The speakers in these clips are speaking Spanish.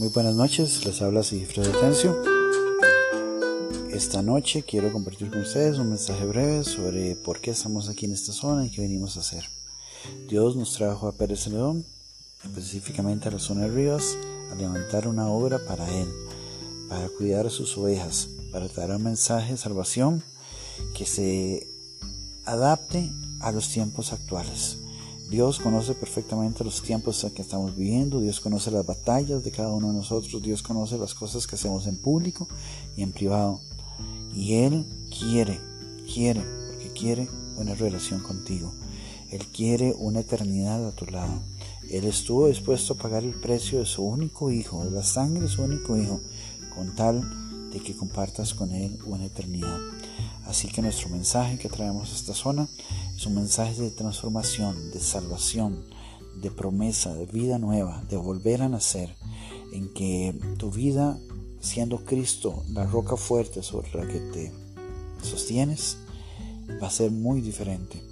Muy buenas noches, les habla Sigifredo Tencio. Esta noche quiero compartir con ustedes un mensaje breve sobre por qué estamos aquí en esta zona y qué venimos a hacer. Dios nos trajo a Pérez Celedón, específicamente a la zona de Rivas, a levantar una obra para Él, para cuidar a sus ovejas, para traer un mensaje de salvación que se adapte a los tiempos actuales. Dios conoce perfectamente los tiempos en que estamos viviendo, Dios conoce las batallas de cada uno de nosotros, Dios conoce las cosas que hacemos en público y en privado. Y Él quiere, quiere, porque quiere una relación contigo. Él quiere una eternidad a tu lado. Él estuvo dispuesto a pagar el precio de su único hijo, de la sangre de su único hijo, con tal de que compartas con Él una eternidad. Así que nuestro mensaje que traemos a esta zona es un mensaje de transformación, de salvación, de promesa, de vida nueva, de volver a nacer, en que tu vida, siendo Cristo la roca fuerte sobre la que te sostienes, va a ser muy diferente.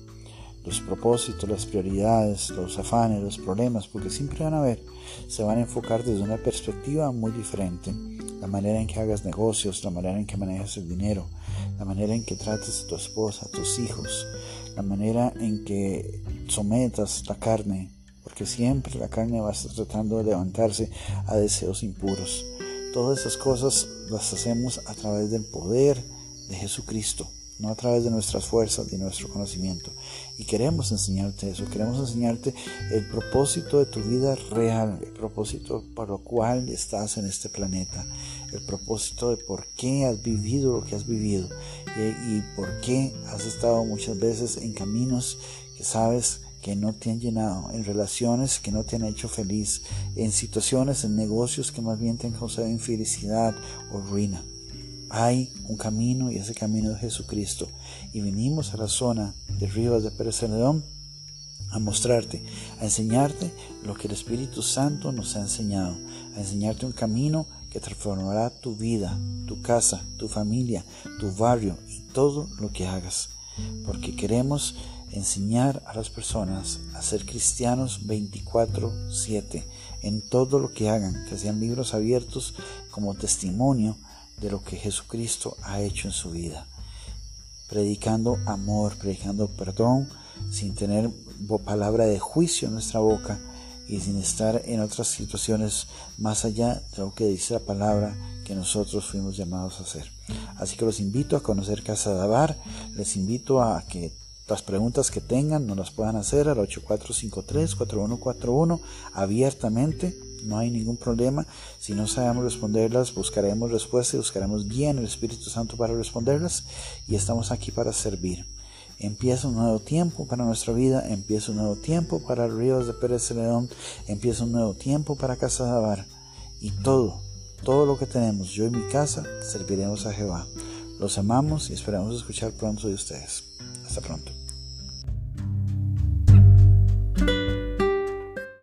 Los propósitos, las prioridades, los afanes, los problemas, porque siempre van a ver, se van a enfocar desde una perspectiva muy diferente la manera en que hagas negocios, la manera en que manejas el dinero, la manera en que trates a tu esposa, a tus hijos, la manera en que sometas la carne, porque siempre la carne va a estar tratando de levantarse a deseos impuros. Todas esas cosas las hacemos a través del poder de Jesucristo no a través de nuestras fuerzas y nuestro conocimiento. Y queremos enseñarte eso, queremos enseñarte el propósito de tu vida real, el propósito por lo cual estás en este planeta, el propósito de por qué has vivido lo que has vivido y, y por qué has estado muchas veces en caminos que sabes que no te han llenado, en relaciones que no te han hecho feliz, en situaciones, en negocios que más bien te han causado infelicidad o ruina. Hay un camino y ese camino es Jesucristo. Y venimos a la zona de Rivas de Pérez Celedón a mostrarte, a enseñarte lo que el Espíritu Santo nos ha enseñado, a enseñarte un camino que transformará tu vida, tu casa, tu familia, tu barrio y todo lo que hagas. Porque queremos enseñar a las personas a ser cristianos 24/7 en todo lo que hagan, que sean libros abiertos como testimonio de lo que Jesucristo ha hecho en su vida. Predicando amor, predicando perdón, sin tener palabra de juicio en nuestra boca y sin estar en otras situaciones más allá de lo que dice la palabra que nosotros fuimos llamados a hacer. Así que los invito a conocer Casa de Abar, les invito a que las preguntas que tengan nos las puedan hacer al 8453-4141 abiertamente no hay ningún problema. Si no sabemos responderlas, buscaremos respuestas y buscaremos guía en el Espíritu Santo para responderlas y estamos aquí para servir. Empieza un nuevo tiempo para nuestra vida, empieza un nuevo tiempo para Ríos de Pérez León, empieza un nuevo tiempo para Casa de Abar y todo, todo lo que tenemos, yo y mi casa, serviremos a Jehová. Los amamos y esperamos escuchar pronto de ustedes. Hasta pronto.